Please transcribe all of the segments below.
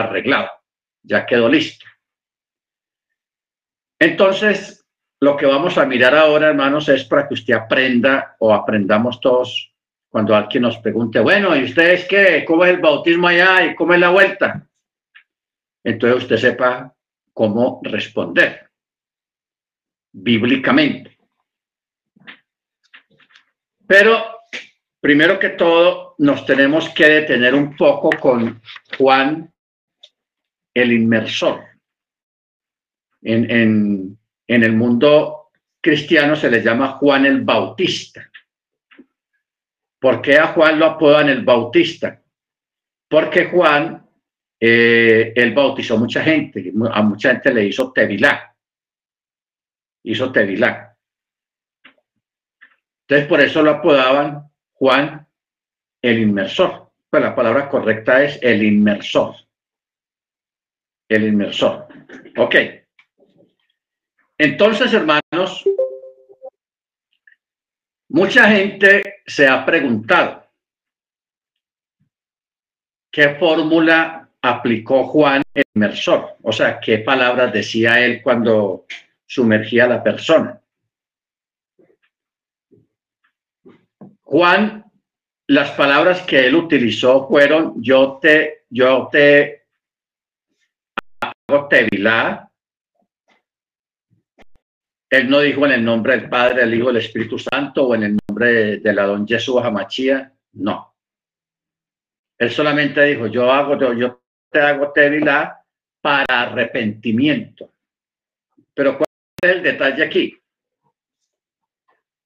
arreglado, ya quedó listo. Entonces, lo que vamos a mirar ahora, hermanos, es para que usted aprenda o aprendamos todos cuando alguien nos pregunte, bueno, ¿y ustedes qué? ¿Cómo es el bautismo allá y cómo es la vuelta? Entonces usted sepa cómo responder bíblicamente. Pero primero que todo, nos tenemos que detener un poco con Juan el inmersor. En, en, en el mundo cristiano se le llama Juan el Bautista. ¿Por qué a Juan lo apodan el Bautista? Porque Juan, eh, él bautizó mucha gente, a mucha gente le hizo tevilá. Hizo tevilá. Entonces por eso lo apodaban Juan el inmersor. Pues la palabra correcta es el inmersor. El inmersor. Ok. Entonces, hermanos, mucha gente se ha preguntado qué fórmula aplicó Juan el inmersor, o sea, qué palabras decía él cuando sumergía a la persona. Juan, las palabras que él utilizó fueron yo te, yo te hago tevilá, él no dijo en el nombre del Padre, del Hijo, del Espíritu Santo o en el nombre de, la don Jesús Hamachía. No. Él solamente dijo, yo hago, yo, te hago tevilá para arrepentimiento. Pero ¿cuál es el detalle aquí?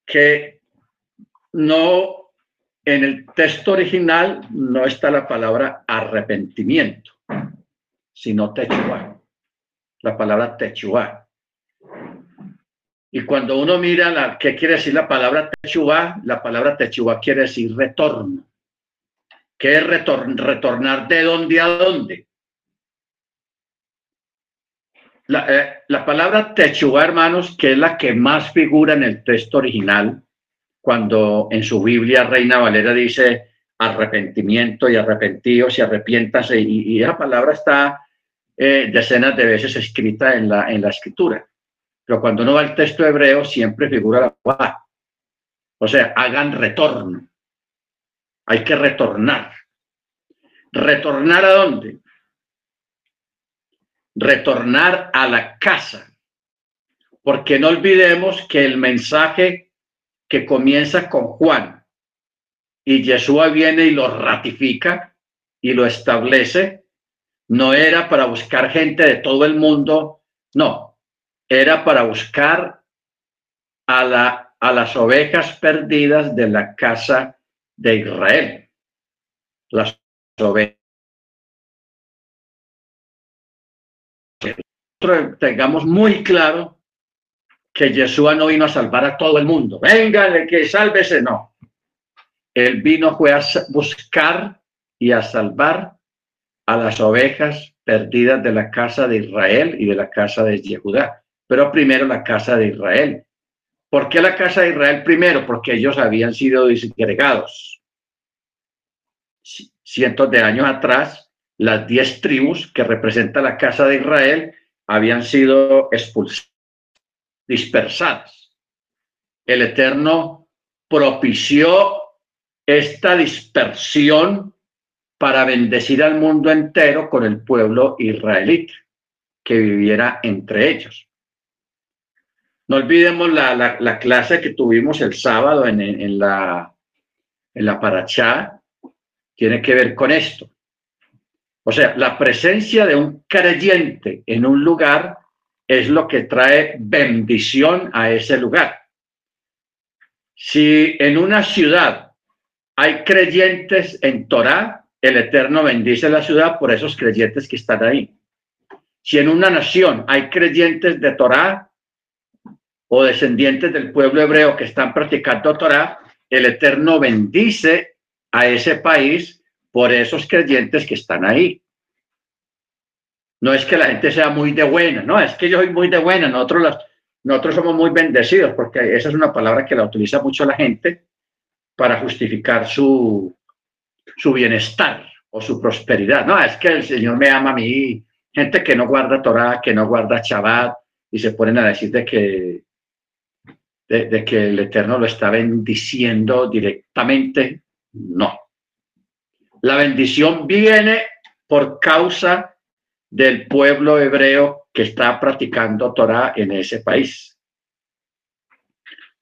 Que no, en el texto original no está la palabra arrepentimiento, sino techuá. La palabra techuá. Y cuando uno mira la, qué quiere decir la palabra techubá, la palabra techubá quiere decir retorno. ¿Qué es retornar de dónde a dónde? La, eh, la palabra techubá, hermanos, que es la que más figura en el texto original, cuando en su Biblia Reina Valera dice arrepentimiento y arrepentidos y arrepiéntase, y, esa palabra está eh, decenas de veces escrita en la, en la escritura. Pero cuando uno va al texto hebreo, siempre figura la palabra. O sea, hagan retorno. Hay que retornar. ¿Retornar a dónde? Retornar a la casa. Porque no olvidemos que el mensaje que comienza con Juan y Yeshua viene y lo ratifica y lo establece, no era para buscar gente de todo el mundo, no, era para buscar a, la, a las ovejas perdidas de la casa de Israel. Las ovejas. Tengamos muy claro que Yeshua no vino a salvar a todo el mundo. Venga, que sálvese, no. Él vino fue a buscar y a salvar a las ovejas perdidas de la casa de Israel y de la casa de Yehudá pero primero la casa de Israel. ¿Por qué la casa de Israel primero? Porque ellos habían sido disgregados. Cientos de años atrás, las diez tribus que representan la casa de Israel habían sido expulsadas, dispersadas. El Eterno propició esta dispersión para bendecir al mundo entero con el pueblo israelita que viviera entre ellos. No olvidemos la, clase que tuvimos el sábado en, en, la, en la Parachá, tiene que ver con esto. O sea, la presencia de un creyente en un lugar es lo que trae bendición a ese lugar. Si en una ciudad hay creyentes en Torah, el Eterno bendice la ciudad por esos creyentes que están ahí. Si en una nación hay creyentes de Torah, o descendientes del pueblo hebreo que están practicando Torah, el Eterno bendice a ese país por esos creyentes que están ahí. No es que la gente sea muy de buena, no, es que yo soy muy de buena, nosotros, nosotros somos muy bendecidos, porque esa es una palabra que la utiliza mucho la gente para justificar su, su bienestar o su prosperidad. No, es que el Señor me ama a mí. Gente que no guarda Torah, que no guarda Shabbat y se ponen a decir de que, de que el Eterno lo está bendiciendo directamente. No. La bendición viene por causa del pueblo hebreo que está practicando Torah en ese país.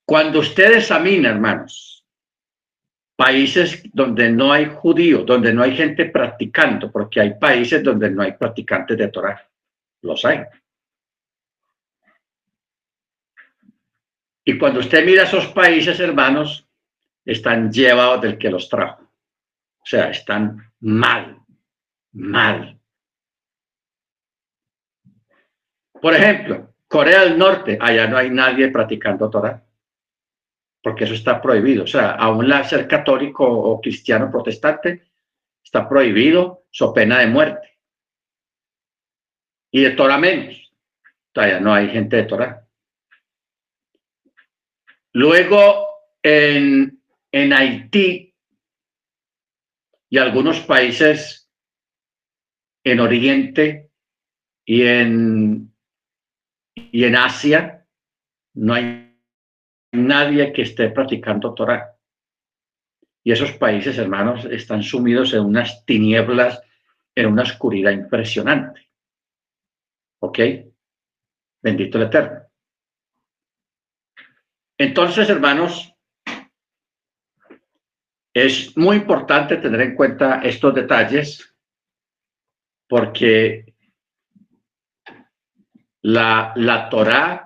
Cuando usted examina, hermanos, países donde no hay judíos, donde no hay gente practicando, porque hay países donde no hay practicantes de Torah, los hay. Y cuando usted mira esos países, hermanos, están llevados del que los trajo. O sea, están mal, mal. Por ejemplo, Corea del Norte, allá no hay nadie practicando Torah, porque eso está prohibido. O sea, aún la ser católico o cristiano protestante está prohibido, so pena de muerte. Y de Torah menos. Allá no hay gente de Torah. Luego, en, en Haití y algunos países en Oriente y en y en Asia no hay nadie que esté practicando Torah. Y esos países, hermanos, están sumidos en unas tinieblas, en una oscuridad impresionante. ¿Ok? Bendito el Eterno. Entonces, hermanos, es muy importante tener en cuenta estos detalles porque la, la Torah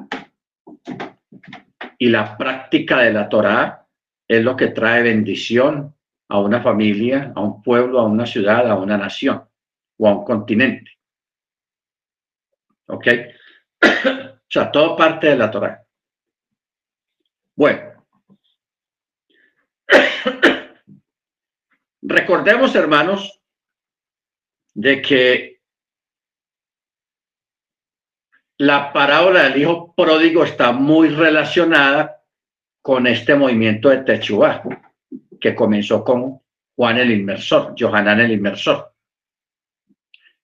y la práctica de la Torah es lo que trae bendición a una familia, a un pueblo, a una ciudad, a una nación o a un continente. ¿Ok? o sea, todo parte de la Torah. Bueno. Recordemos, hermanos, de que la parábola del hijo pródigo está muy relacionada con este movimiento de Techubá, que comenzó con Juan el Inmersor, Johanán el Inmersor.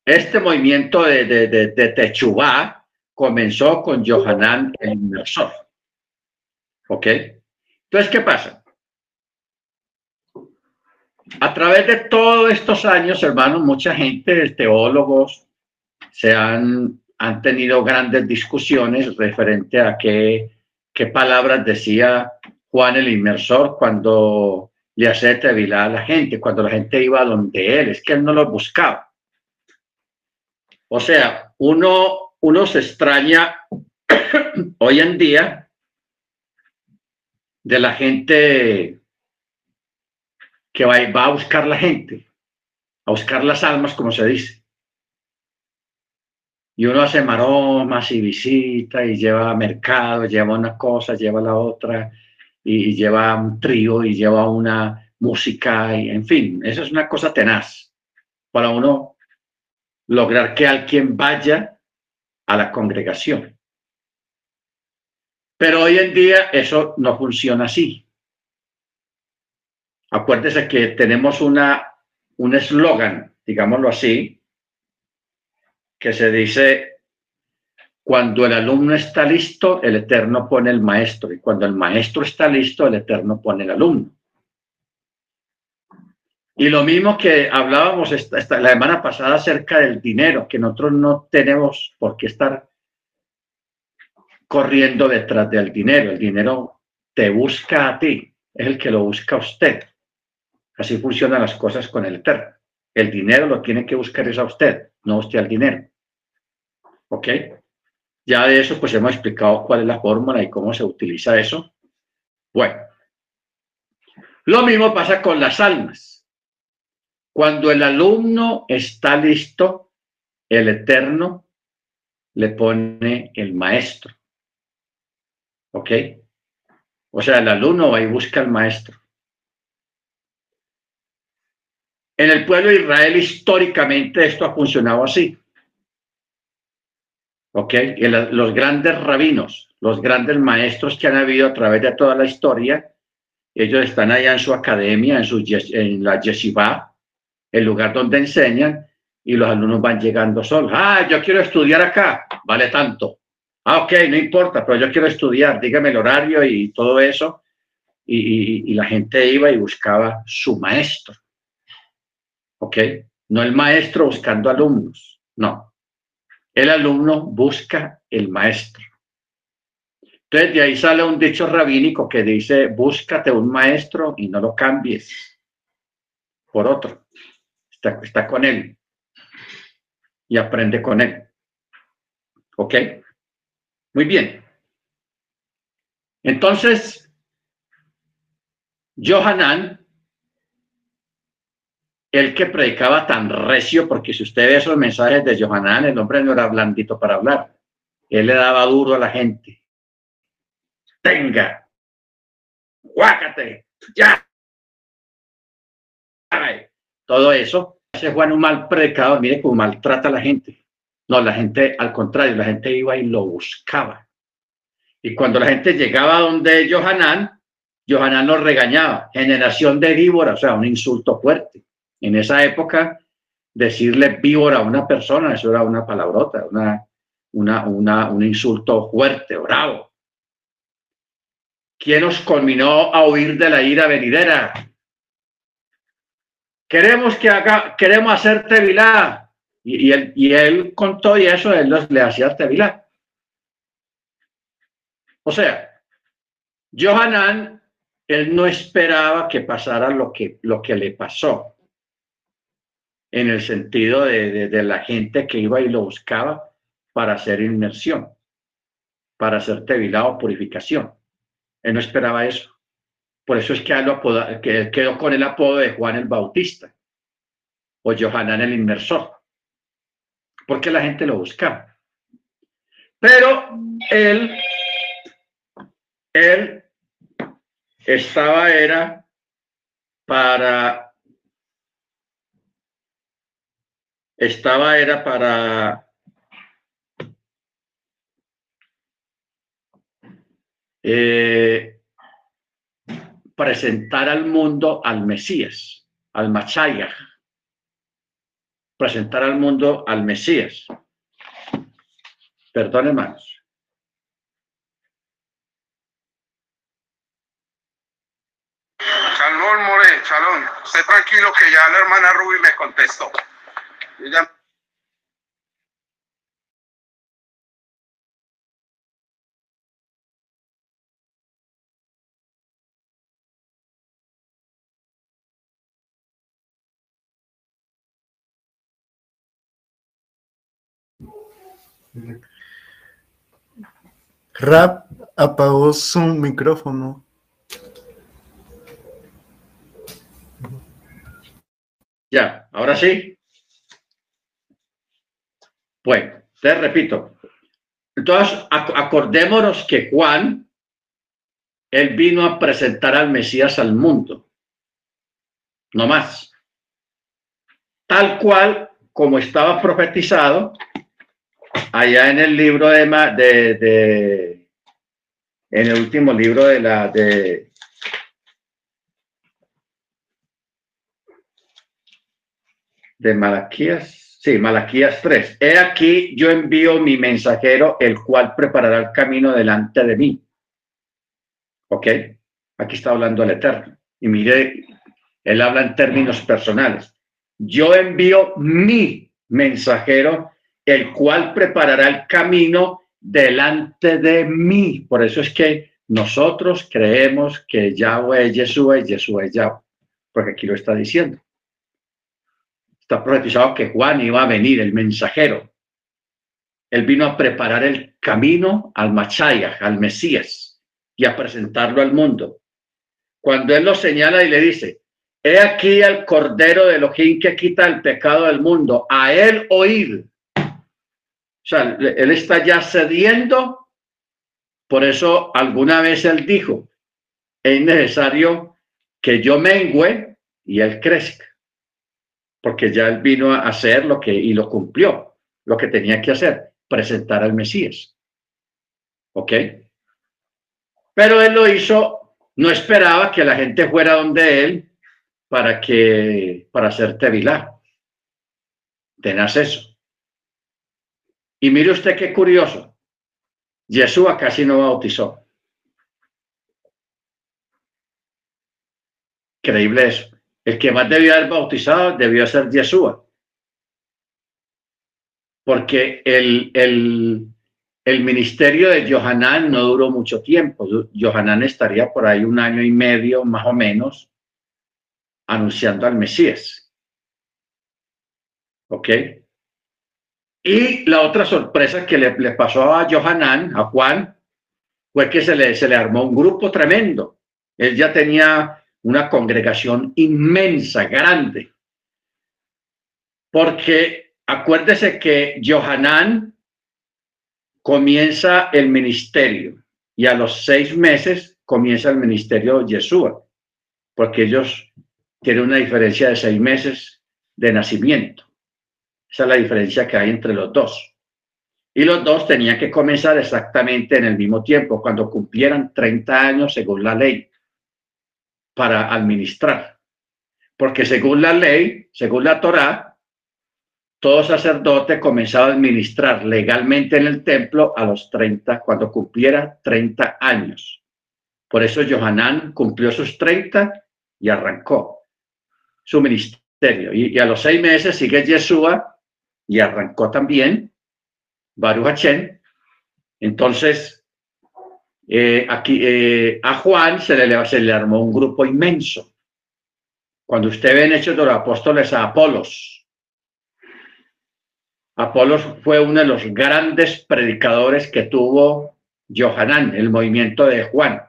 Este movimiento de, de, Techubá comenzó con Johanán el Inmersor. ¿Ok? Entonces, ¿qué pasa? A través de todos estos años, hermanos, mucha gente, teólogos, se han han tenido grandes discusiones referente a qué, qué palabras decía Juan el inmersor cuando le hacía tevilá a la gente, cuando la gente iba donde él, es que él no lo buscaba. O sea, uno, uno se extraña hoy en día de la gente que va, va a buscar la gente, a buscar las almas, como se dice y uno hace maromas y visita y lleva mercado, lleva una cosa, lleva la otra, y, lleva un trío y lleva una música, y, en fin, eso es una cosa tenaz para uno lograr que alguien vaya a la congregación. Pero hoy en día eso no funciona así. Acuérdese que tenemos una, un eslogan, digámoslo así, que se dice, cuando el alumno está listo, el Eterno pone el maestro, y cuando el maestro está listo, el Eterno pone el alumno. Y lo mismo que hablábamos la semana pasada acerca del dinero, que nosotros no tenemos por qué estar corriendo detrás del dinero. El dinero te busca a ti, es el que lo busca a usted. Así funcionan las cosas con el Eterno. El dinero lo tiene que buscar es a usted, no usted al dinero. ¿Ok? Ya de eso, pues hemos explicado cuál es la fórmula y cómo se utiliza eso. Bueno, lo mismo pasa con las almas. Cuando el alumno está listo, el Eterno le pone el maestro. ¿Ok? O sea, el alumno va y busca al maestro. En el pueblo de Israel históricamente esto ha funcionado así. ¿Ok? Y los grandes rabinos, los grandes maestros que han habido a través de toda la historia, ellos están allá en su academia, en, su, en la yeshiva, el lugar donde enseñan y los alumnos van llegando solos. Ah, yo quiero estudiar acá, vale tanto. Ah, ok, no importa, pero yo quiero estudiar, dígame el horario y todo eso. Y, la gente iba y buscaba su maestro. ¿Ok? No el maestro buscando alumnos, no. El alumno busca el maestro. Entonces de ahí sale un dicho rabínico que dice, búscate un maestro y no lo cambies por otro. Está, con él y aprende con él. ¿Ok? Muy bien. Entonces, Johanan, el que predicaba tan recio, porque si usted ve esos mensajes de Johanan, el hombre no era blandito para hablar. Él le daba duro a la gente. Tenga, guácate, ya. Todo eso. Ese Juan un mal predicador, mire cómo maltrata a la gente. No, la gente, al contrario, la gente iba y lo buscaba. Y cuando la gente llegaba donde Johanán, Johanán los regañaba. Generación de víbora, o sea, un insulto fuerte. En esa época, decirle víbora a una persona, eso era una palabrota, una, una, una, un insulto fuerte, bravo. ¿Quién nos culminó a huir de la ira venidera? Queremos que haga, queremos hacer tevilá. Y, él, y él con todo y eso, él le hacía tevilá. O sea, Johanan, él no esperaba que pasara lo que, lo que le pasó, en el sentido de, de, la gente que iba y lo buscaba para hacer inmersión, para hacer tevilá o purificación. Él no esperaba eso. Por eso es que, él, quedó con el apodo de Juan el Bautista o Johanan el Inmersor porque la gente lo buscaba. Pero él, él estaba era para, estaba era para eh, presentar al mundo al Mesías, al Machayah presentar al mundo al Mesías. Perdón, hermanos. Salón More, Salón. Esté tranquilo que ya la hermana Ruby me contestó. Rap apagó su micrófono. Ya, ahora sí. Bueno, te repito. Entonces, acordémonos que Juan, él vino a presentar al Mesías al mundo. No más. Tal cual como estaba profetizado allá en el libro de, de, de en el último libro de la de de Malaquías, sí, Malaquías 3. He aquí, yo envío mi mensajero, el cual preparará el camino delante de mí. ¿Ok? Aquí está hablando el Eterno. Y mire, él habla en términos personales. Yo envío mi mensajero el cual preparará el camino delante de mí. Por eso es que nosotros creemos que Yahweh es Yeshua y Yeshua es Yahweh, porque aquí lo está diciendo. Está profetizado que Juan iba a venir, el mensajero. Él vino a preparar el camino al Machaya, al Mesías, y a presentarlo al mundo. Cuando él lo señala y le dice, he aquí el Cordero de Elohim que quita el pecado del mundo, a él oír o sea, él está ya cediendo. Por eso alguna vez él dijo, es necesario que yo mengüe y él crezca. Porque ya él vino a hacer lo que, y lo cumplió, lo que tenía que hacer, presentar al Mesías. ¿Ok? Pero él lo hizo, no esperaba que la gente fuera donde él para que para hacer tevilá. Tenás eso. Y mire usted qué curioso. Yeshua casi no bautizó. Creíble eso. El que más debió haber bautizado debió ser Yeshua. Porque el, el, el ministerio de Johanán no duró mucho tiempo. Johanán estaría por ahí un año y medio, más o menos, anunciando al Mesías. ¿Ok? Y la otra sorpresa que le, pasó a Johanán, a Juan, fue que se le, se le armó un grupo tremendo. Él ya tenía una congregación inmensa, grande. Porque acuérdese que Johanán comienza el ministerio y a los seis meses comienza el ministerio de Yeshua, porque ellos tienen una diferencia de seis meses de nacimiento. Esa es la diferencia que hay entre los dos. Y los dos tenían que comenzar exactamente en el mismo tiempo, cuando cumplieran 30 años según la ley, para administrar. Porque según la ley, según la Torá, todo sacerdote comenzaba a administrar legalmente en el templo a los 30, cuando cumpliera 30 años. Por eso Johanán cumplió sus 30 y arrancó su ministerio. Y, a los seis meses sigue Yeshua y arrancó también Baruch Hachén. Entonces, eh, aquí eh, a Juan se le, armó un grupo inmenso. Cuando usted ve en Hechos de los Apóstoles a Apolos, Apolos fue uno de los grandes predicadores que tuvo Johanán, el movimiento de Juan.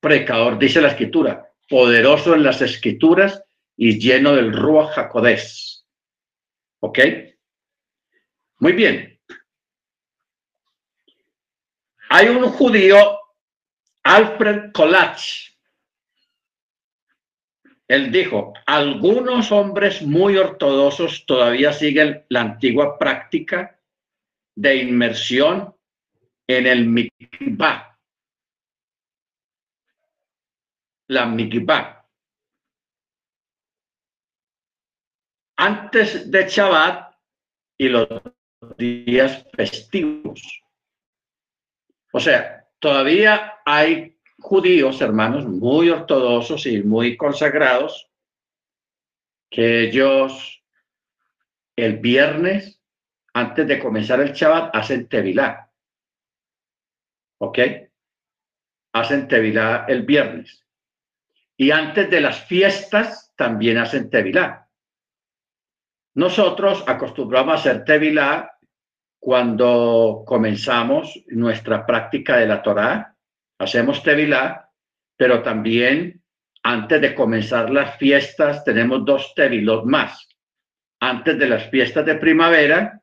Predicador, dice la escritura, poderoso en las escrituras y lleno del Ruach Jacodés. ¿Ok? Muy bien. Hay un judío, Alfred Kolach, él dijo, algunos hombres muy ortodoxos todavía siguen la antigua práctica de inmersión en el mikvah. La mikvah. Antes de Shabbat y los días festivos. O sea, todavía hay judíos, hermanos, muy ortodoxos y muy consagrados, que ellos el viernes, antes de comenzar el Shabbat, hacen Tevilá. ¿Ok? Hacen Tevilá el viernes. Y antes de las fiestas, también hacen Tevilá. Nosotros acostumbramos a hacer Tevilá cuando comenzamos nuestra práctica de la Torá, hacemos Tevilá, pero también antes de comenzar las fiestas tenemos dos Tevilot más. Antes de las fiestas de primavera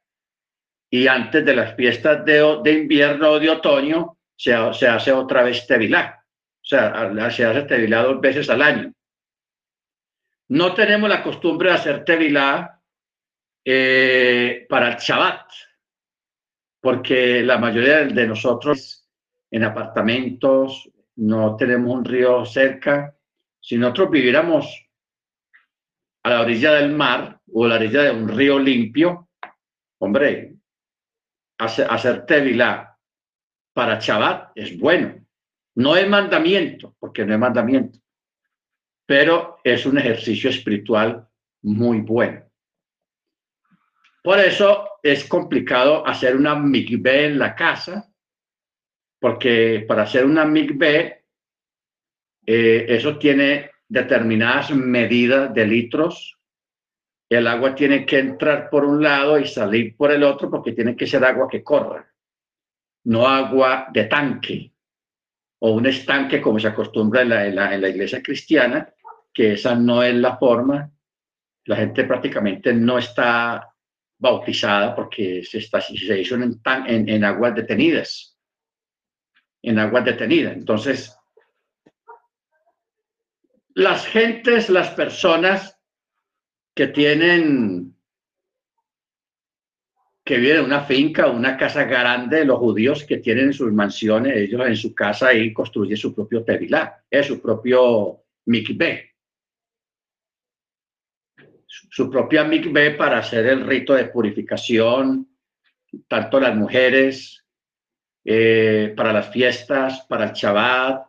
y antes de las fiestas de, de invierno o de otoño se, se, hace otra vez Tevilá. O sea, se hace Tevilá dos veces al año. No tenemos la costumbre de hacer Tevilá eh, para el Shabbat, porque la mayoría de nosotros en apartamentos, no tenemos un río cerca. Si nosotros viviéramos a la orilla del mar o a la orilla de un río limpio, hombre, hacer, tevilá para Shabbat es bueno. No es mandamiento, porque no es mandamiento, pero es un ejercicio espiritual muy bueno. Por eso es complicado hacer una mikveh en la casa, porque para hacer una MIG-B, eh, eso tiene determinadas medidas de litros. El agua tiene que entrar por un lado y salir por el otro porque tiene que ser agua que corra, no agua de tanque o un estanque como se acostumbra en la, en la, iglesia cristiana, que esa no es la forma. La gente prácticamente no está bautizada porque se, está, se hizo en, aguas detenidas en agua detenida. Entonces, las gentes, las personas que tienen, que viven en una finca, una casa grande, los judíos que tienen sus mansiones, ellos en su casa y construyen su propio tevilá, es su propio mikveh. Su propia mikveh para hacer el rito de purificación, tanto las mujeres, eh, para las fiestas, para el Shabbat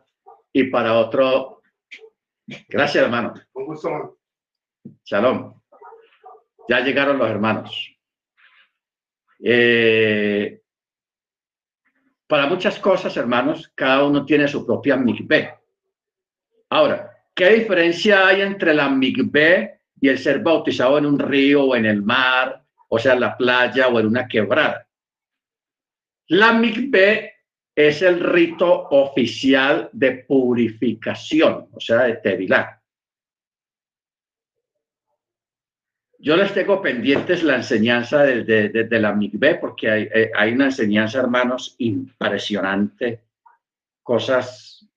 y para otro. Gracias, hermano. Un gusto. Shalom. Ya llegaron los hermanos. Eh, para muchas cosas, hermanos, cada uno tiene su propia mikveh. Ahora, ¿qué diferencia hay entre la mikveh y el ser bautizado en un río o en el mar, o sea, en la playa o en una quebrada? La mikveh es el rito oficial de purificación, o sea, de tevilá. Yo les tengo pendientes la enseñanza desde, la MIGB porque hay, eh, hay, una enseñanza, hermanos, impresionante, cosas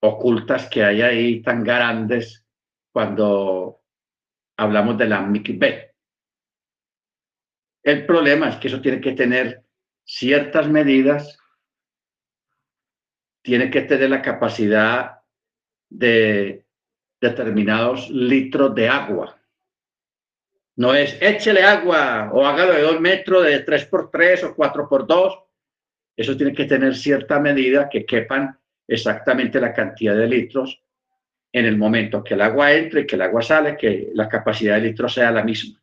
ocultas que hay ahí tan grandes cuando hablamos de la MIGB. El problema es que eso tiene que tener ciertas medidas, tiene que tener la capacidad de determinados litros de agua no es échele agua o hágalo de dos metros, de tres por tres o cuatro por dos. Eso tiene que tener cierta medida que quepan exactamente la cantidad de litros en el momento que el agua entre y que el agua sale, que la capacidad de litros sea la misma.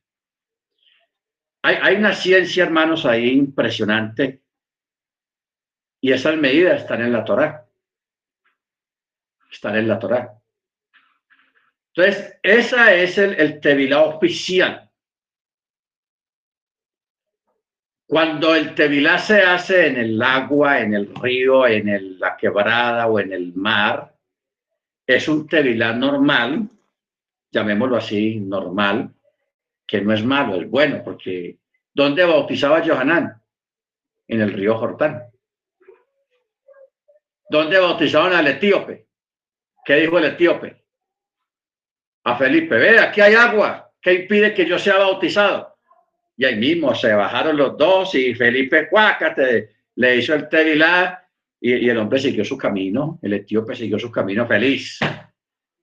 Hay, hay una ciencia, hermanos, ahí impresionante y esas medidas están en la Torá. Están en la Torá. Entonces, esa es el, el tevilá oficial. Cuando el tevilá se hace en el agua, en el río, en la quebrada o en el mar, es un tevilá normal, llamémoslo así, normal, que no es malo, es bueno, porque ¿dónde bautizaba Johanán? En el río Jordán. ¿Dónde bautizaban al etíope? ¿Qué dijo el etíope? A Felipe, ve, aquí hay agua. ¿Qué impide que yo sea bautizado? y ahí mismo se bajaron los dos y Felipe Cuácate le hizo el tevilá y, el hombre siguió su camino, el etíope siguió su camino feliz,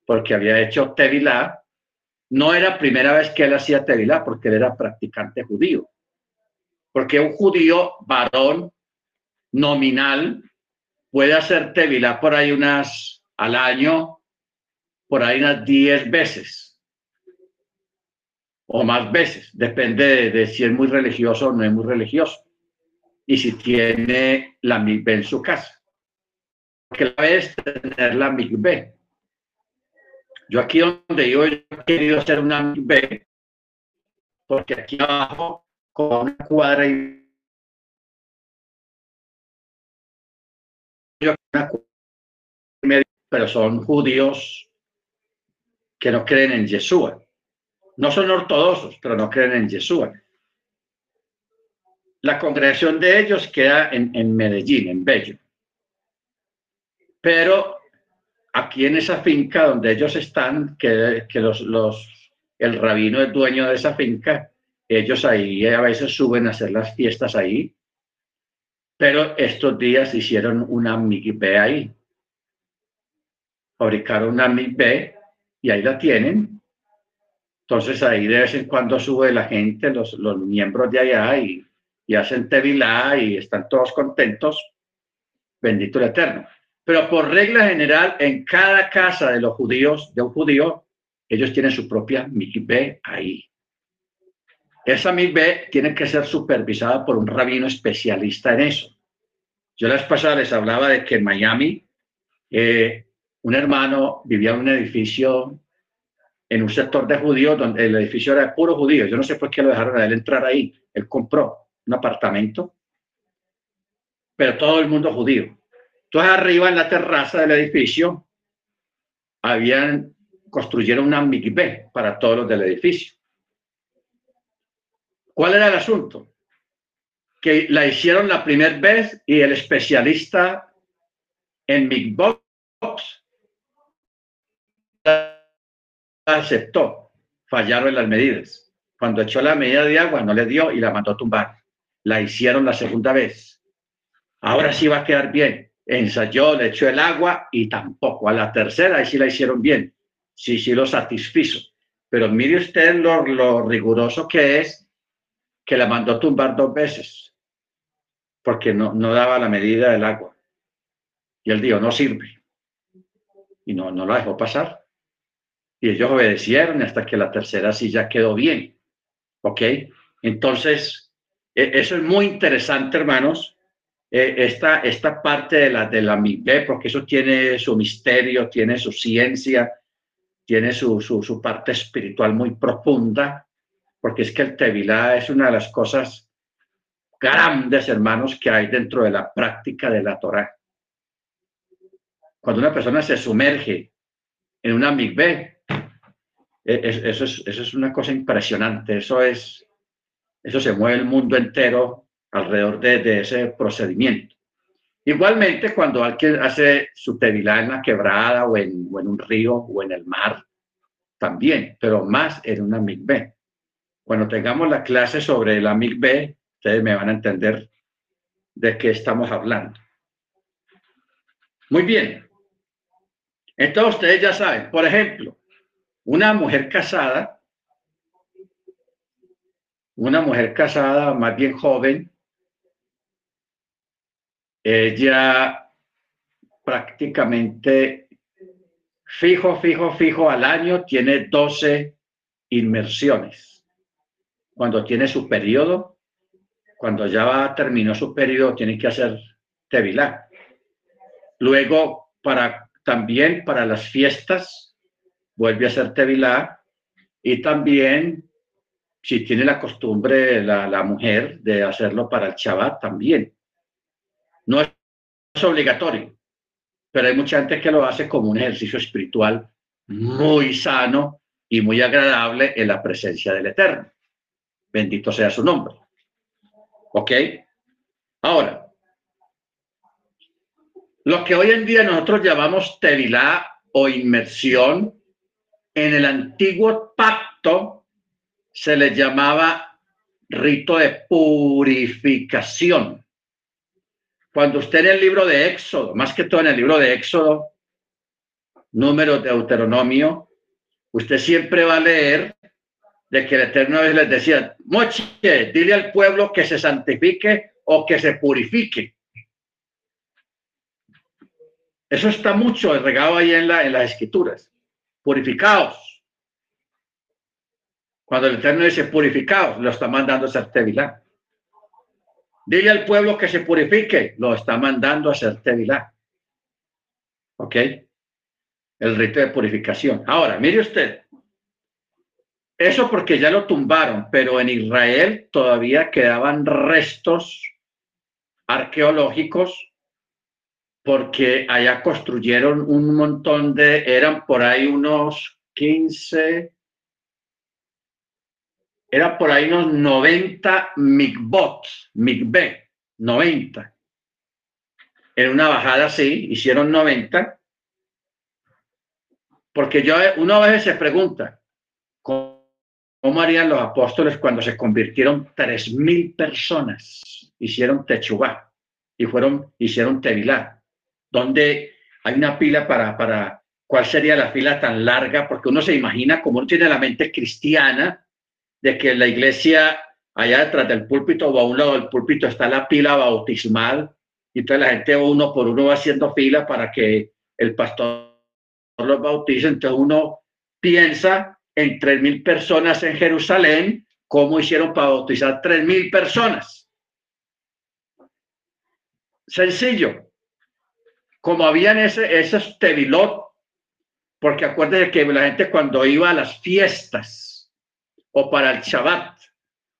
porque había hecho tevilá. No era primera vez que él hacía tevilá, porque él era practicante judío. Porque un judío varón nominal puede hacer tevilá por ahí unas al año, por ahí unas 10 veces o más veces, depende de, si es muy religioso o no es muy religioso, y si tiene la MIGB en su casa. Que la vez tener la MIGB. Yo aquí donde yo he querido hacer una MIGB, porque aquí abajo, con una cuadra y pero son judíos que no creen en Yeshua. No son ortodoxos, pero no creen en Yeshua. La congregación de ellos queda en, Medellín, en Bello. Pero aquí en esa finca donde ellos están, que, que los, los, el rabino es dueño de esa finca, ellos ahí a veces suben a hacer las fiestas ahí. Pero estos días hicieron una MIGB ahí. Fabricaron una MIGB y ahí la tienen entonces ahí de vez en cuando sube la gente, los, los miembros de allá y, y hacen tevilá y están todos contentos. Bendito el Eterno. Pero por regla general, en cada casa de los judíos, de un judío, ellos tienen su propia mikveh ahí. Esa mikveh tiene que ser supervisada por un rabino especialista en eso. Yo las pasadas les hablaba de que en Miami eh, un hermano vivía en un edificio en un sector de judíos donde el edificio era puro judío. Yo no sé por qué lo dejaron a él entrar ahí. Él compró un apartamento, pero todo el mundo judío. Entonces arriba en la terraza del edificio habían construyeron una mikveh para todos los del edificio. ¿Cuál era el asunto? Que la hicieron la primera vez y el especialista en mikvot aceptó, fallaron las medidas. Cuando echó la medida de agua no le dio y la mandó a tumbar. La hicieron la segunda vez. Ahora sí va a quedar bien. Ensayó, le echó el agua y tampoco. A la tercera ahí sí la hicieron bien. Sí, sí lo satisfizo. pero mire usted lo, lo riguroso que es que la mandó tumbar dos veces porque no, no daba la medida del agua. Y él dijo, no sirve. Y no, no la dejó pasar. Y ellos obedecieron hasta que la tercera sí ya quedó bien. ¿Ok? Entonces, eso es muy interesante, hermanos. E, esta, esta parte de la, de la porque eso tiene su misterio, tiene su ciencia, tiene su, su, parte espiritual muy profunda, porque es que el Tevilá es una de las cosas grandes, hermanos, que hay dentro de la práctica de la Torah. Cuando una persona se sumerge en una migbe, e, eso es, eso es una cosa impresionante. Eso es, eso se mueve el mundo entero alrededor de, ese procedimiento. Igualmente, cuando alguien hace su tevilá en la quebrada o en, un río o en el mar, también, pero más en una migbe. Cuando tengamos la clase sobre la migbe, Ustedes me van a entender de qué estamos hablando. Muy bien. Entonces ustedes ya saben, por ejemplo, una mujer casada, una mujer casada más bien joven, ella prácticamente fijo, fijo, fijo al año tiene 12 inmersiones. Cuando tiene su periodo, cuando ya terminó su periodo, tiene que hacer tevilá. Luego, para, también para las fiestas, vuelve a hacer tevilá. Y también, si tiene la costumbre la, la mujer de hacerlo para el Shabbat, también. No es obligatorio, pero hay mucha gente que lo hace como un ejercicio espiritual muy sano y muy agradable en la presencia del Eterno. Bendito sea su nombre. ¿Ok? Ahora, lo que hoy en día nosotros llamamos tevilá o inmersión, en el antiguo pacto se le llamaba rito de purificación. Cuando usted en el libro de Éxodo, más que todo en el libro de Éxodo, número de Deuteronomio, usted siempre va a leer de que el Eterno les decía, Moche, dile al pueblo que se santifique o que se purifique. Eso está mucho regado ahí en, la, en las escrituras. Purificados. Cuando el Eterno dice purificados, lo está mandando a hacer tevilá. Dile al pueblo que se purifique, lo está mandando a hacer tevilá. ¿Ok? El rito de purificación. Ahora, mire usted, eso porque ya lo tumbaron, pero en Israel todavía quedaban restos arqueológicos porque allá construyeron un montón de, eran por ahí unos 15, era por ahí unos 90 migbot, migbe, 90. En una bajada así, hicieron 90. Porque yo, uno a veces se pregunta, ¿cómo ¿Cómo harían los apóstoles cuando se convirtieron tres mil personas? Hicieron techubá y fueron, hicieron tevilá, donde hay una pila para, para, ¿cuál sería la fila tan larga? Porque uno se imagina, como uno tiene la mente cristiana, de que la iglesia allá detrás del púlpito o a un lado del púlpito está la pila bautismal y entonces la gente uno por uno va haciendo fila para que el pastor los bautice. Entonces uno piensa en tres mil personas en Jerusalén, ¿cómo hicieron para bautizar tres mil personas? Sencillo. Como habían ese, esos tevilot, porque acuérdense que la gente cuando iba a las fiestas o para el Shabbat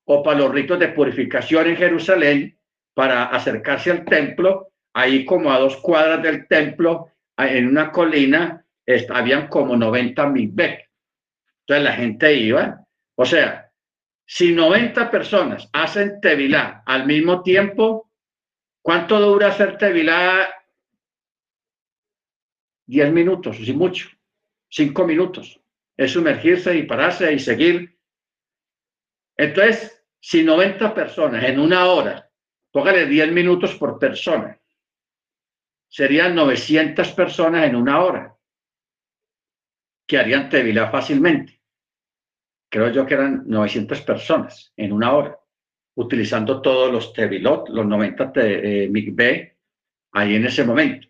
o para los ritos de purificación en Jerusalén, para acercarse al templo, ahí como a dos cuadras del templo, en una colina, habían como 90 mil entonces la gente iba. O sea, si 90 personas hacen tevilá al mismo tiempo, ¿cuánto dura hacer tevilá? 10 minutos, si mucho, 5 minutos. Es sumergirse y pararse y seguir. Entonces, si 90 personas en una hora, póngale 10 minutos por persona, serían 900 personas en una hora que harían tevilá fácilmente. creo yo que eran 900 personas en una hora, utilizando todos los Tevilot, los 90 eh, MIG-B, ahí en ese momento.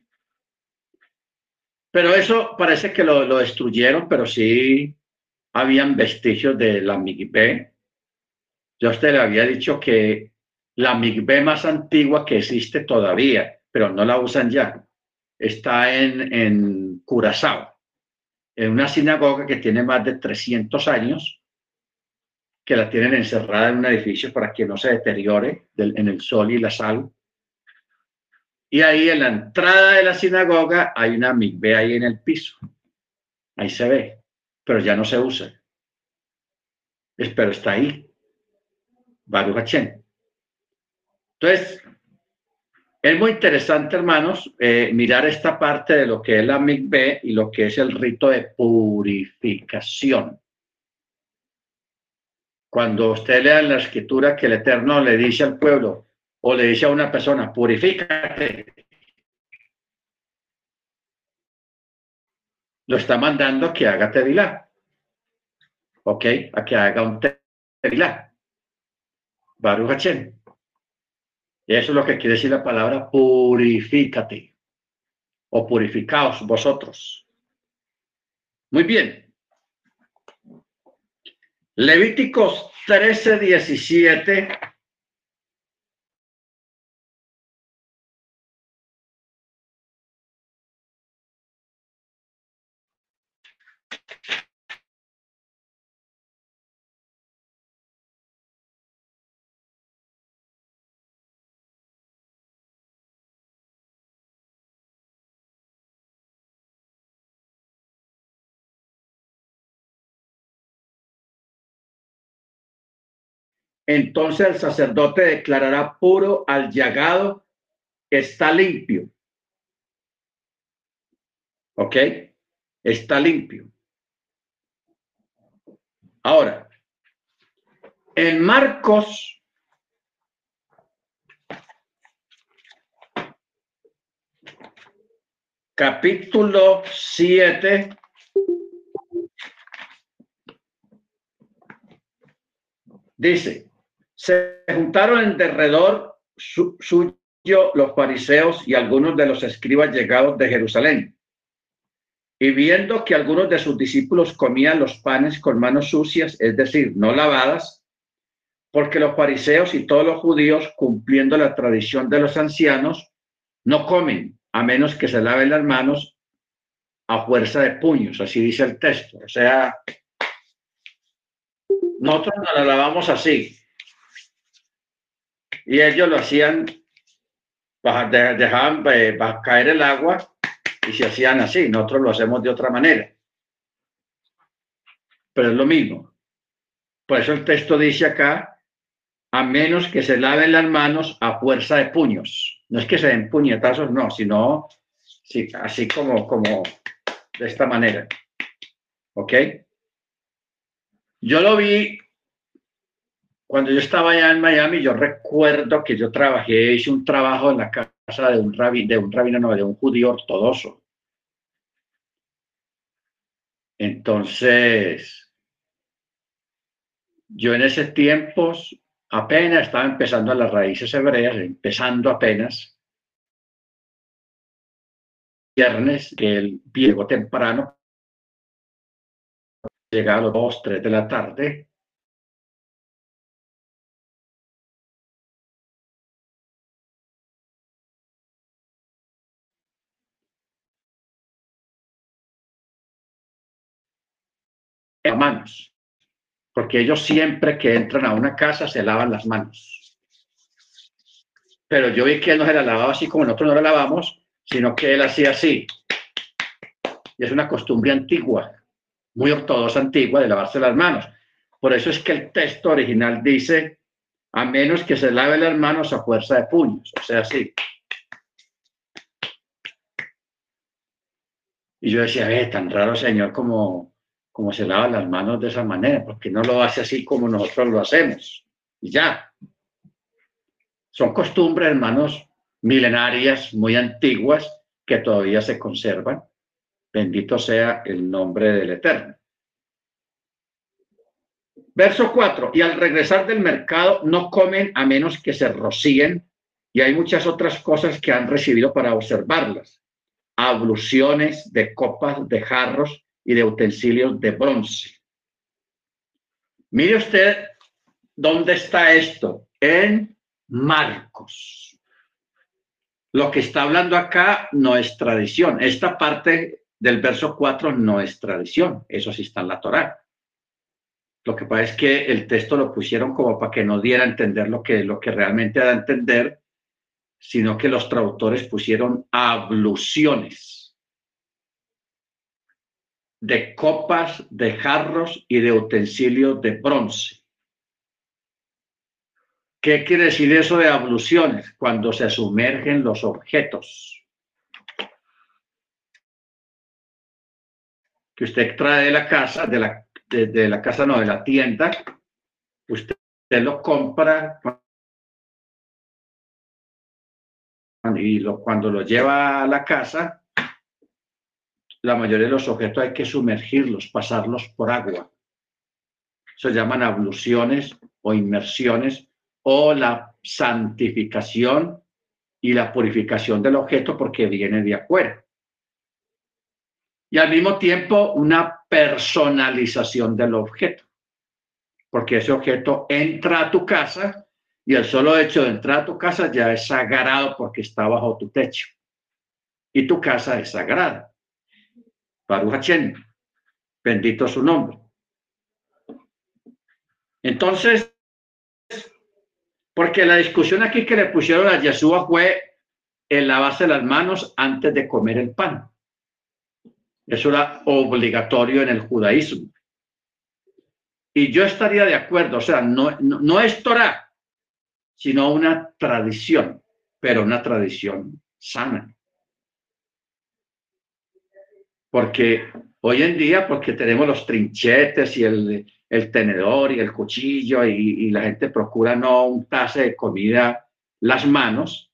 Pero eso parece que lo, lo destruyeron, pero sí habían vestigios de la MIG-B. Yo a usted le había dicho que la MIG-B más antigua que existe todavía, pero no la usan ya, está en, en Curazao, en una sinagoga que tiene más de 300 años, que la tienen encerrada en un edificio para que no se deteriore en el sol y la sal. Y ahí en la entrada de la sinagoga hay una migbe ahí en el piso. Ahí se ve, pero ya no se usa. Pero está ahí. Baruch Entonces, es muy interesante, hermanos, eh, mirar esta parte de lo que es la migbe y lo que es el rito de purificación. Cuando usted lea en la escritura que el Eterno le dice al pueblo o le dice a una persona, purifícate, lo está mandando que haga tevilá. ¿Ok? A que haga un tevilá. Baruch y eso es lo que quiere decir la palabra purifícate o purificaos vosotros. Muy bien. Levíticos 13, 17 Entonces el sacerdote declarará puro al llagado está limpio. ¿Ok? Está limpio. Ahora, en Marcos capítulo 7, dice, se juntaron en derredor suyo los fariseos y algunos de los escribas llegados de Jerusalén. Y viendo que algunos de sus discípulos comían los panes con manos sucias, es decir, no lavadas, porque los fariseos y todos los judíos, cumpliendo la tradición de los ancianos, no comen a menos que se laven las manos a fuerza de puños, así dice el texto. O sea, nosotros nos la lavamos así, y ellos lo hacían, dejaban eh, caer el agua y se hacían así. Nosotros lo hacemos de otra manera. Pero es lo mismo. Por eso el texto dice acá, a menos que se laven las manos a fuerza de puños. No es que se den puñetazos, no, sino así como, como de esta manera. ¿Ok? Yo lo vi cuando yo estaba allá en Miami, yo recuerdo que yo trabajé, hice un trabajo en la casa de un rabino, de un rabino, no, de un judío ortodoxo. Entonces, yo en ese tiempo apenas estaba empezando a las raíces hebreas, empezando apenas. Viernes, que el llegó temprano, llegaba a las 2, 3 de la tarde, manos, porque ellos siempre que entran a una casa se lavan las manos. Pero yo vi que él no se la lavaba así como nosotros no la lavamos, sino que él hacía así. Y es una costumbre antigua, muy ortodoxa antigua de lavarse las manos. Por eso es que el texto original dice, a menos que se lave las manos a fuerza de puños, o sea, así. Y yo decía, ve, tan raro, Señor, como como se lava las manos de esa manera, porque no lo hace así como nosotros lo hacemos. Y ya. Son costumbres, hermanos, milenarias, muy antiguas, que todavía se conservan. Bendito sea el nombre del Eterno. Verso 4. Y al regresar del mercado no comen a menos que se rocíen. Y hay muchas otras cosas que han recibido para observarlas. Abluciones de copas, de jarros y de utensilios de bronce. Mire usted dónde está esto. En Marcos. Lo que está hablando acá no es tradición. Esta parte del verso 4 no es tradición. Eso sí está en la Torá. Lo que pasa es que el texto lo pusieron como para que no diera a entender lo que, lo que realmente da a entender, sino que los traductores pusieron abluciones de copas, de jarros y de utensilios de bronce. ¿Qué quiere decir eso de abluciones? Cuando se sumergen los objetos. Que usted trae de la casa, de la de, la casa, no, de la tienda, usted, lo compra y cuando lo lleva a la casa, la mayoría de los objetos hay que sumergirlos, pasarlos por agua. Se llaman abluciones o inmersiones o la santificación y la purificación del objeto porque viene de afuera y al mismo tiempo una personalización del objeto, porque ese objeto entra a tu casa y el solo hecho de entrar a tu casa ya es sagrado porque está bajo tu techo y tu casa es sagrada. Baruch bendito su nombre. Entonces, porque la discusión aquí que le pusieron a Yeshua fue en lavarse las manos antes de comer el pan. Eso era obligatorio en el judaísmo. Y yo estaría de acuerdo, o sea, no, no, es Torah, sino una tradición, pero una tradición sana. Porque hoy en día, porque tenemos los trinchetes y el, el tenedor y el cuchillo y, y, la gente procura no untarse de comida las manos,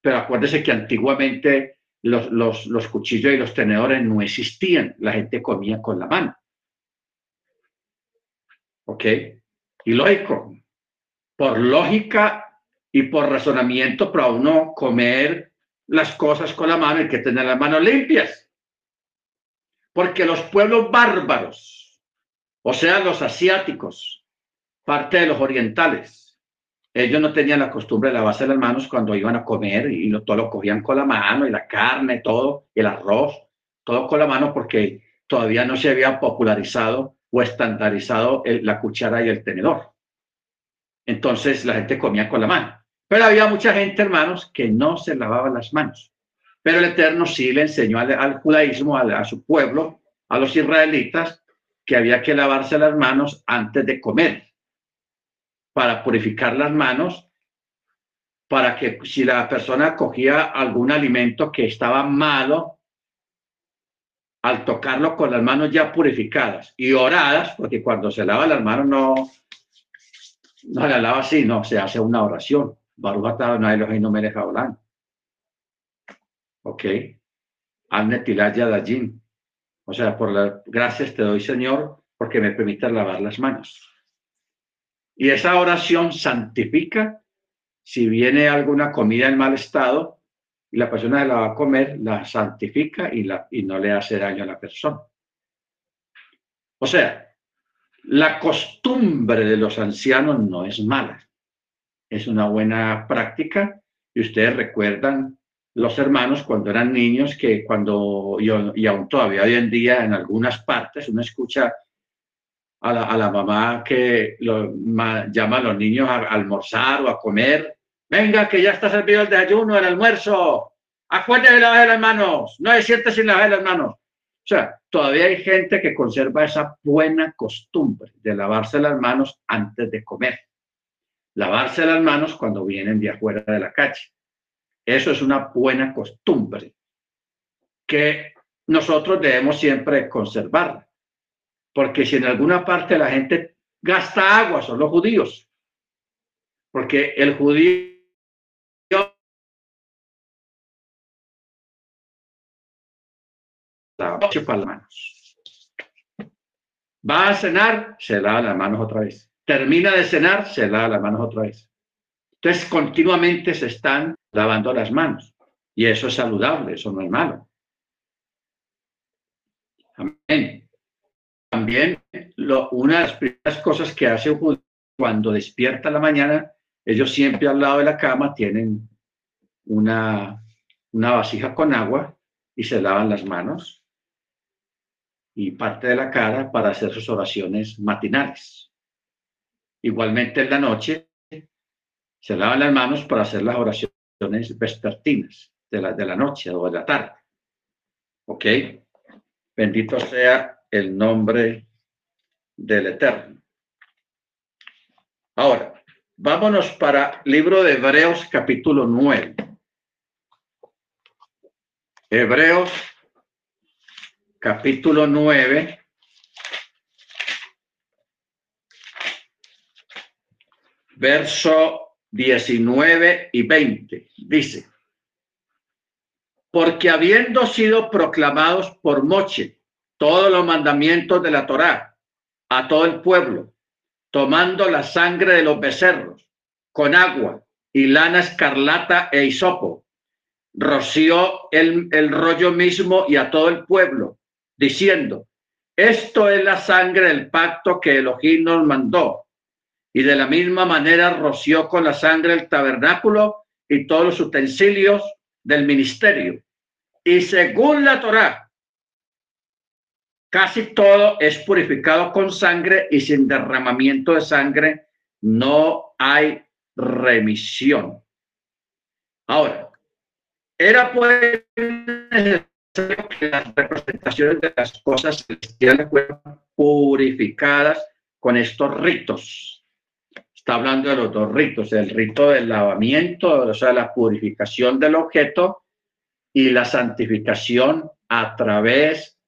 pero acuérdese que antiguamente los, los, los cuchillos y los tenedores no existían, la gente comía con la mano. ¿Ok? Y lógico, por lógica y por razonamiento, para uno comer las cosas con la mano hay que tener las manos limpias. Porque los pueblos bárbaros, o sea, los asiáticos, parte de los orientales, ellos no tenían la costumbre de lavarse las manos cuando iban a comer y lo, todo lo cogían con la mano y la carne, todo, el arroz, todo con la mano porque todavía no se había popularizado o estandarizado la cuchara y el tenedor. Entonces la gente comía con la mano. Pero había mucha gente, hermanos, que no se lavaba las manos. Pero el Eterno sí le enseñó al, judaísmo, a su pueblo, a los israelitas, que había que lavarse las manos antes de comer para purificar las manos, para que si la persona cogía algún alimento que estaba malo, al tocarlo con las manos ya purificadas y oradas, porque cuando se lava las manos no, no la lava así, no, se hace una oración. Baruch no me deja hablar. Ok. O sea, por las gracias te doy, Señor, porque me permites lavar las manos. Y esa oración santifica si viene alguna comida en mal estado y la persona la va a comer, la santifica y, la, y no le hace daño a la persona. O sea, la costumbre de los ancianos no es mala, es una buena práctica y ustedes recuerdan los hermanos cuando eran niños que cuando, y aún todavía hoy en día en algunas partes uno escucha a la, mamá que lo, llama a los niños a, almorzar o a comer. Venga, que ya está servido el desayuno, el almuerzo. Acuérdate de lavar las manos. No hay cierto sin lavar las manos. O sea, todavía hay gente que conserva esa buena costumbre de lavarse las manos antes de comer. Lavarse las manos cuando vienen de afuera de la calle. Eso es una buena costumbre que nosotros debemos siempre conservar. Porque si en alguna parte la gente gasta agua, son los judíos. Porque el judío para las manos. Va a cenar, se lava las manos otra vez. Termina de cenar, se lava las manos otra vez. Entonces, continuamente se están lavando las manos. Y eso es saludable, eso no es malo. Amén. También una de las primeras cosas que hace cuando despierta la mañana, ellos siempre al lado de la cama tienen una, una vasija con agua y se lavan las manos y parte de la cara para hacer sus oraciones matinales. Igualmente en la noche se lavan las manos para hacer las oraciones vespertinas de la, de la noche o de la tarde. ¿Ok? Bendito sea el nombre del Eterno. Ahora, vámonos para libro de Hebreos capítulo 9. Hebreos capítulo 9. Verso 19 y 20. Dice, porque habiendo sido proclamados por Moche todos los mandamientos de la Torá a todo el pueblo, tomando la sangre de los becerros con agua y lana escarlata e hisopo, roció el, el rollo mismo y a todo el pueblo, diciendo, esto es la sangre del pacto que Elohim nos mandó. Y de la misma manera roció con la sangre el tabernáculo y todos los utensilios del ministerio. Y según la Torá, casi todo es purificado con sangre y sin derramamiento de sangre no hay remisión. Ahora, era pues que las representaciones de las cosas celestiales fueran purificadas con estos ritos. Está hablando de los dos ritos, el rito del lavamiento, o sea, la purificación del objeto y la santificación a través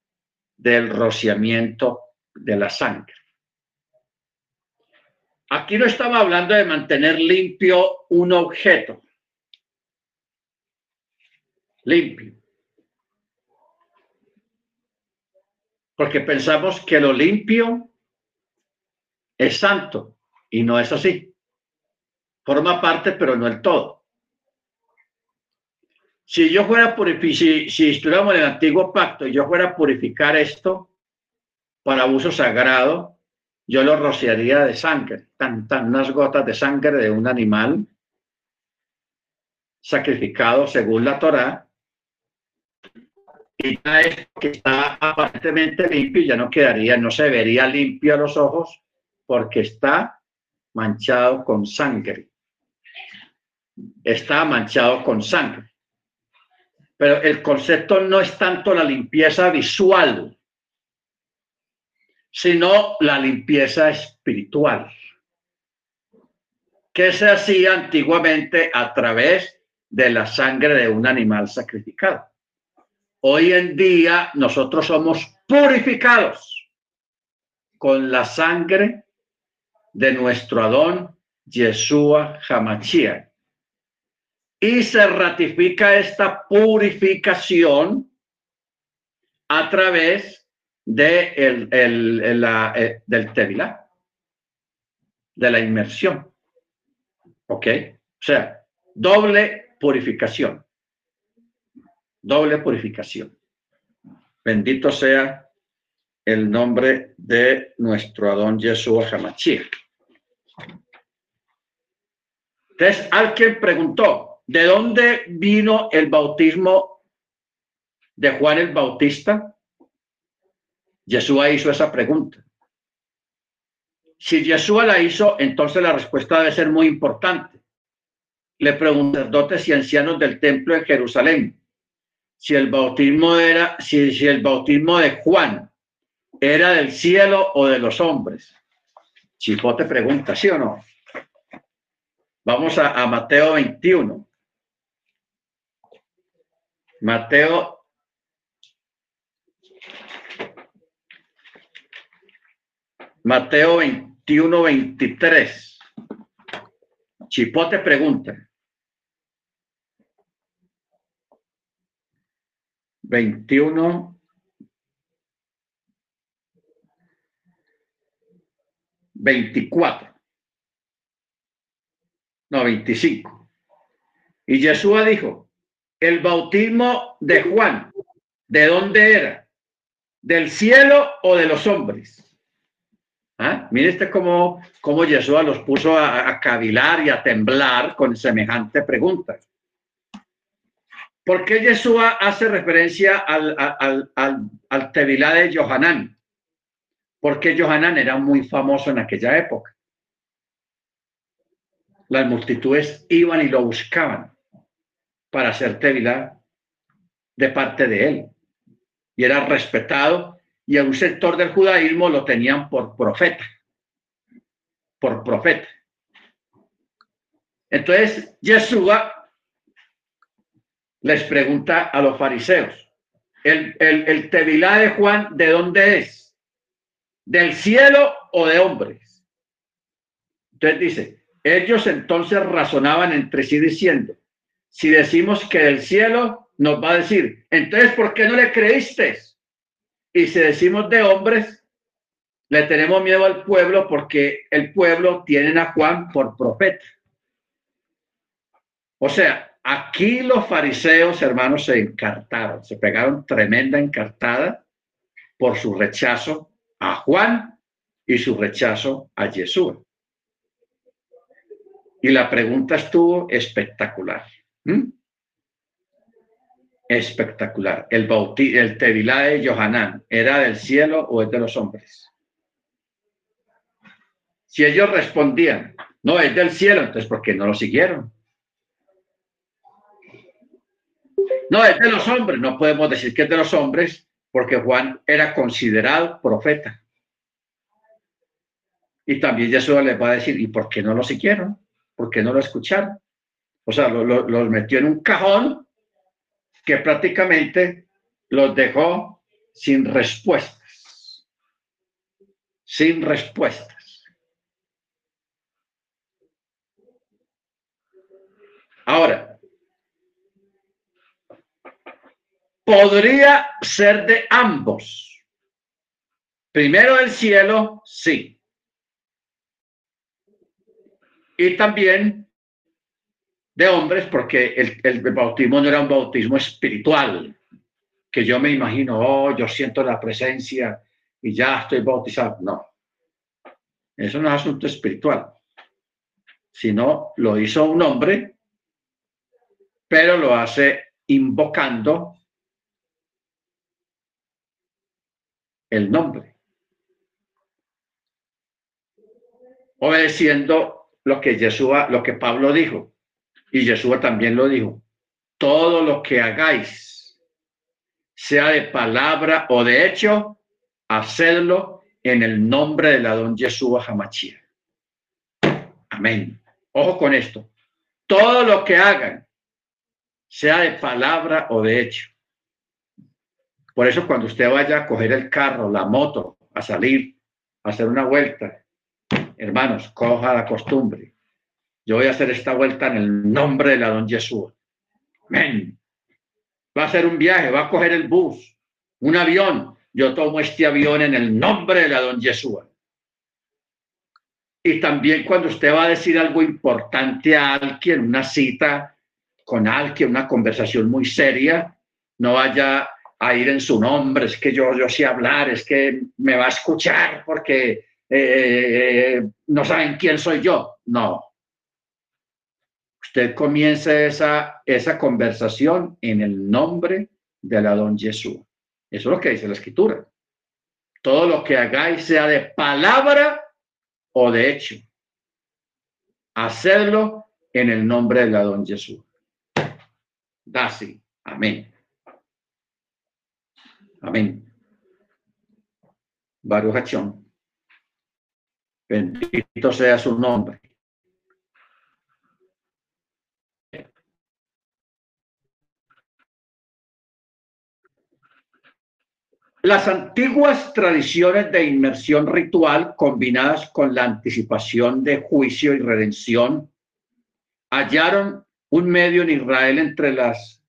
del rociamiento de la sangre. Aquí no estaba hablando de mantener limpio un objeto. Limpio. Porque pensamos que lo limpio es santo y no es así. Forma parte, pero no el todo. Si yo fuera si, si estuviéramos en el antiguo pacto y yo fuera a purificar esto para uso sagrado, yo lo rociaría de sangre, tan, gotas de sangre de un animal sacrificado según la Torá. Y ya esto que está aparentemente limpio ya no quedaría, no se vería limpio a los ojos porque está manchado con sangre. Está manchado con sangre. Pero el concepto no es tanto la limpieza visual, sino la limpieza espiritual, que se hacía antiguamente a través de la sangre de un animal sacrificado. Hoy en día nosotros somos purificados con la sangre de nuestro Adón Yeshua Hamachia. Y se ratifica esta purificación a través de el, el, la, eh, del Tevila, de la inmersión. ¿Ok? O sea, doble purificación. Doble purificación. Bendito sea el nombre de nuestro Adón Yeshua Hamachir. Entonces, alguien preguntó, ¿de dónde vino el bautismo de Juan el Bautista? Yeshua hizo esa pregunta. Si Yeshua la hizo, entonces la respuesta debe ser muy importante. Le pregunté dotes y ancianos del templo en Jerusalén si el bautismo era, si, si el bautismo de Juan era del cielo o de los hombres. Chipote pregunta, ¿sí o no? Vamos a, a Mateo 21. Mateo Mateo 21, 23. Chipote pregunta. 21, 24. No, 25. Y Jesús dijo, el bautismo de Juan, ¿de dónde era? ¿Del cielo o de los hombres? ¿Ah? Mire este cómo, cómo Yeshua los puso a, cavilar y a temblar con semejante pregunta. ¿Por qué Yeshua hace referencia al, al, al, al Tevilá de Johanán? Porque Johanán era muy famoso en aquella época. Las multitudes iban y lo buscaban para hacer Tevilá de parte de él. Y era respetado y en un sector del judaísmo lo tenían por profeta. Por profeta. Entonces, Yeshua les pregunta a los fariseos, ¿el, el, el Tevilá de Juan de dónde es? ¿Del cielo o de hombres? Entonces dice, ellos entonces razonaban entre sí diciendo, si decimos que del cielo, nos va a decir, entonces, ¿por qué no le creíste? Y si decimos de hombres, le tenemos miedo al pueblo porque el pueblo tiene a Juan por profeta. O sea, aquí los fariseos, hermanos, se encartaron, se pegaron tremenda encartada por su rechazo a Juan y su rechazo a Jesús. Y la pregunta estuvo espectacular. ¿Mm? Espectacular. El, bauti el Tevilá de Johanán, ¿era del cielo o es de los hombres? Si ellos respondían, no, es del cielo, entonces ¿por qué no lo siguieron? No, es de los hombres, no podemos decir que es de los hombres porque Juan era considerado profeta. Y también Jesús les va a decir, ¿y por qué no lo siguieron? ¿Por qué no lo escucharon? O sea, los lo, lo metió en un cajón que prácticamente los dejó sin respuestas. Sin respuestas. Ahora, podría ser de ambos. Primero el cielo, sí. Y también de hombres, porque el, el, bautismo no era un bautismo espiritual, que yo me imagino, oh, yo siento la presencia y ya estoy bautizado. No, eso no es asunto espiritual, sino lo hizo un hombre, pero lo hace invocando el nombre, obedeciendo lo que Jesús, lo que Pablo dijo y Jesús también lo dijo, todo lo que hagáis, sea de palabra o de hecho, hacedlo en el nombre de la don Jesús Hamachia. Amén. Ojo con esto. Todo lo que hagan, sea de palabra o de hecho. Por eso cuando usted vaya a coger el carro, la moto, a salir, a hacer una vuelta, hermanos, coja la costumbre yo voy a hacer esta vuelta en el nombre de la don Jesús. Amén. Va a hacer un viaje, va a coger el bus, un avión. Yo tomo este avión en el nombre de la don Jesús. Y también cuando usted va a decir algo importante a alguien, una cita con alguien, una conversación muy seria, no vaya a ir en su nombre, es que yo, yo sé hablar, es que me va a escuchar porque eh, no saben quién soy yo. No, usted comience esa, esa conversación en el nombre de la don Jesús. Eso es lo que dice la escritura. Todo lo que hagáis sea de palabra o de hecho. Hacerlo en el nombre de la don Jesús. Dasi. Amén. Amén. Baruch Hachón. Bendito sea su nombre. Las antiguas tradiciones de inmersión ritual combinadas con la anticipación de juicio y redención hallaron un medio en Israel entre las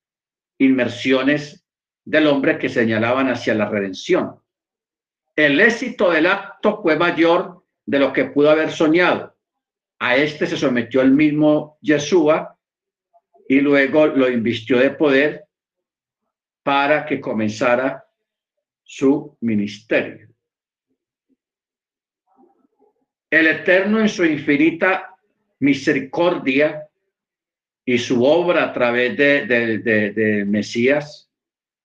inmersiones del hombre que señalaban hacia la redención. El éxito del acto fue mayor de lo que pudo haber soñado. A este se sometió el mismo Yeshua y luego lo invistió de poder para que comenzara su ministerio. El Eterno en su infinita misericordia y su obra a través de, de, Mesías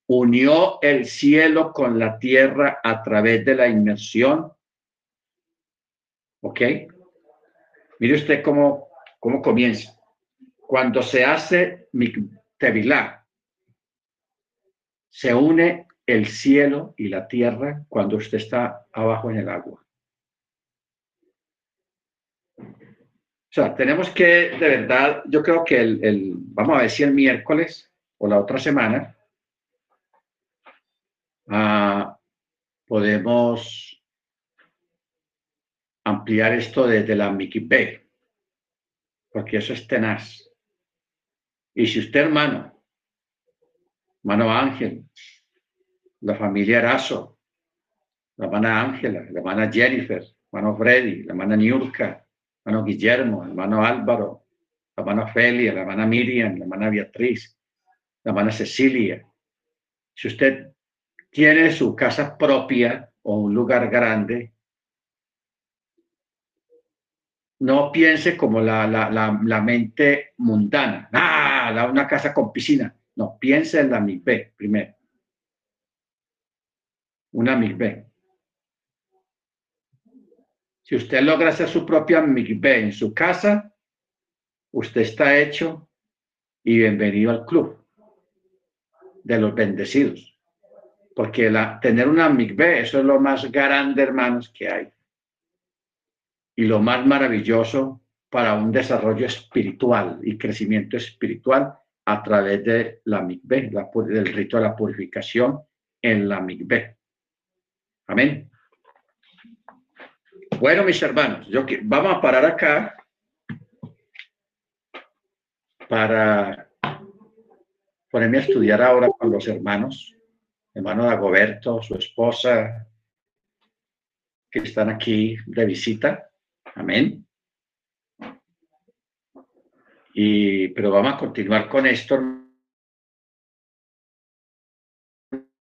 unió el cielo con la tierra a través de la inmersión. ¿Ok? Mire usted cómo, cómo comienza. Cuando se hace Tevilá, se une el cielo y la tierra cuando usted está abajo en el agua. O sea, tenemos que, de verdad, yo creo que el, vamos a ver si el miércoles o la otra semana, ah, podemos ampliar esto desde la Mickey porque eso es tenaz. Y si usted, hermano, hermano Ángel, la familia Erazo, la hermana Ángela, la hermana Jennifer, hermano Freddy, la hermana Niurka, hermano Guillermo, hermano Álvaro, la hermana Felia, la hermana Miriam, la hermana Beatriz, la hermana Cecilia. Si usted tiene su casa propia o un lugar grande, no piense como la, la, la, mente mundana. Ah, una casa con piscina. No, piense en la MIB primero. Una MIB. Si usted logra hacer su propia MIB en su casa, usted está hecho y bienvenido al club de los bendecidos. Porque la, tener una MIB, eso es lo más grande, hermanos, que hay y lo más maravilloso para un desarrollo espiritual y crecimiento espiritual a través de la mikveh, del rito de la purificación en la mikveh. Amén. Bueno, mis hermanos, yo, vamos a parar acá para ponerme a estudiar ahora con los hermanos, hermano Dagoberto, su esposa, que están aquí de visita. Amén. Y, pero vamos a continuar con esto.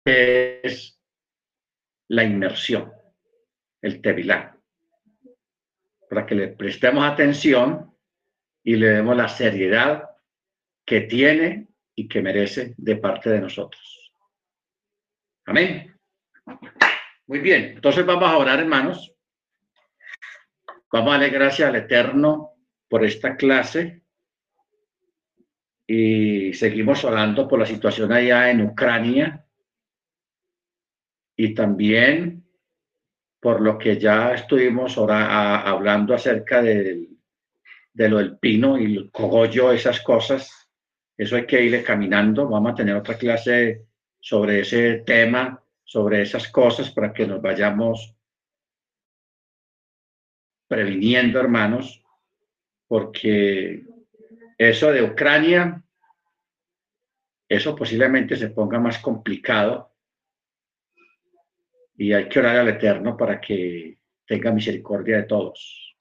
es la inmersión, el tevilá, para que le prestemos atención y le demos la seriedad que tiene y que merece de parte de nosotros. Amén. Muy bien, entonces vamos a orar, hermanos. Vamos a darle gracias al Eterno por esta clase y seguimos hablando por la situación allá en Ucrania y también por lo que ya estuvimos hablando acerca de lo del pino y el cogollo, esas cosas. Eso hay que irle caminando. Vamos a tener otra clase sobre ese tema, sobre esas cosas, para que nos vayamos previniendo, hermanos, porque eso de Ucrania, eso posiblemente se ponga más complicado y hay que orar al Eterno para que tenga misericordia de todos.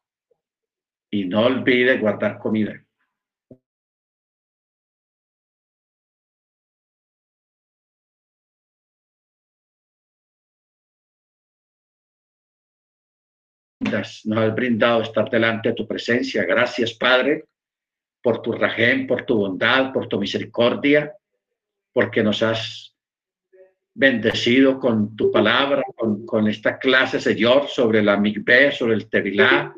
Y no olvide guardar comida. Nos has brindado estar delante de tu presencia. Gracias, Padre, por tu rajem, por tu bondad, por tu misericordia, porque nos has bendecido con tu palabra, con, esta clase, Señor, sobre la migbe, sobre el tevilá.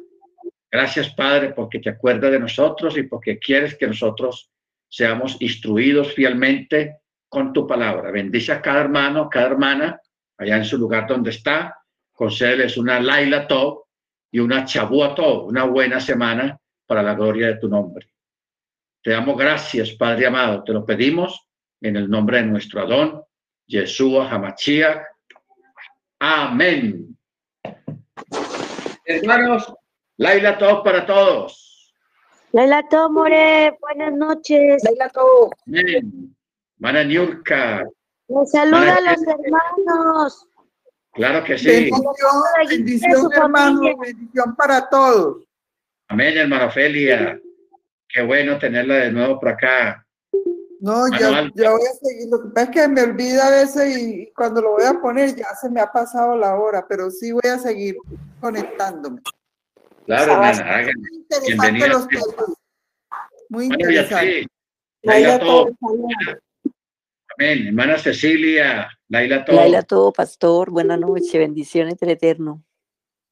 Gracias, Padre, porque te acuerdas de nosotros y porque quieres que nosotros seamos instruidos fielmente con tu palabra. Bendice a cada hermano, cada hermana, allá en su lugar donde está. Concédeles una Laila Top y una todo una buena semana para la gloria de tu nombre. Te damos gracias, Padre amado, te lo pedimos en el nombre de nuestro Adón, Yeshua Hamachia. Amén. Hermanos, Laila todo para todos. Laila todo, More, buenas noches. Laila todo. Amén. Mana Niurka. saluda a los hermanos. Claro que sí. Bendición, hermano, bendición para todos. Amén, hermano Ofelia. Qué bueno tenerla de nuevo por acá. No, yo, voy a seguir. Lo que pasa es que me olvida a veces y cuando lo voy a poner ya se me ha pasado la hora, pero sí voy a seguir conectándome. Claro, hermana. Muy interesante los temas. Muy Bueno, interesante. así. Laila todo. Amén. Hermana Cecilia, Laila todo. Laila todo, pastor. Buenas noches, bendiciones del Eterno.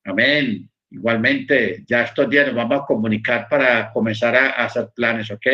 Amén. Igualmente, ya estos días nos vamos a comunicar para comenzar a, a hacer planes, ¿ok?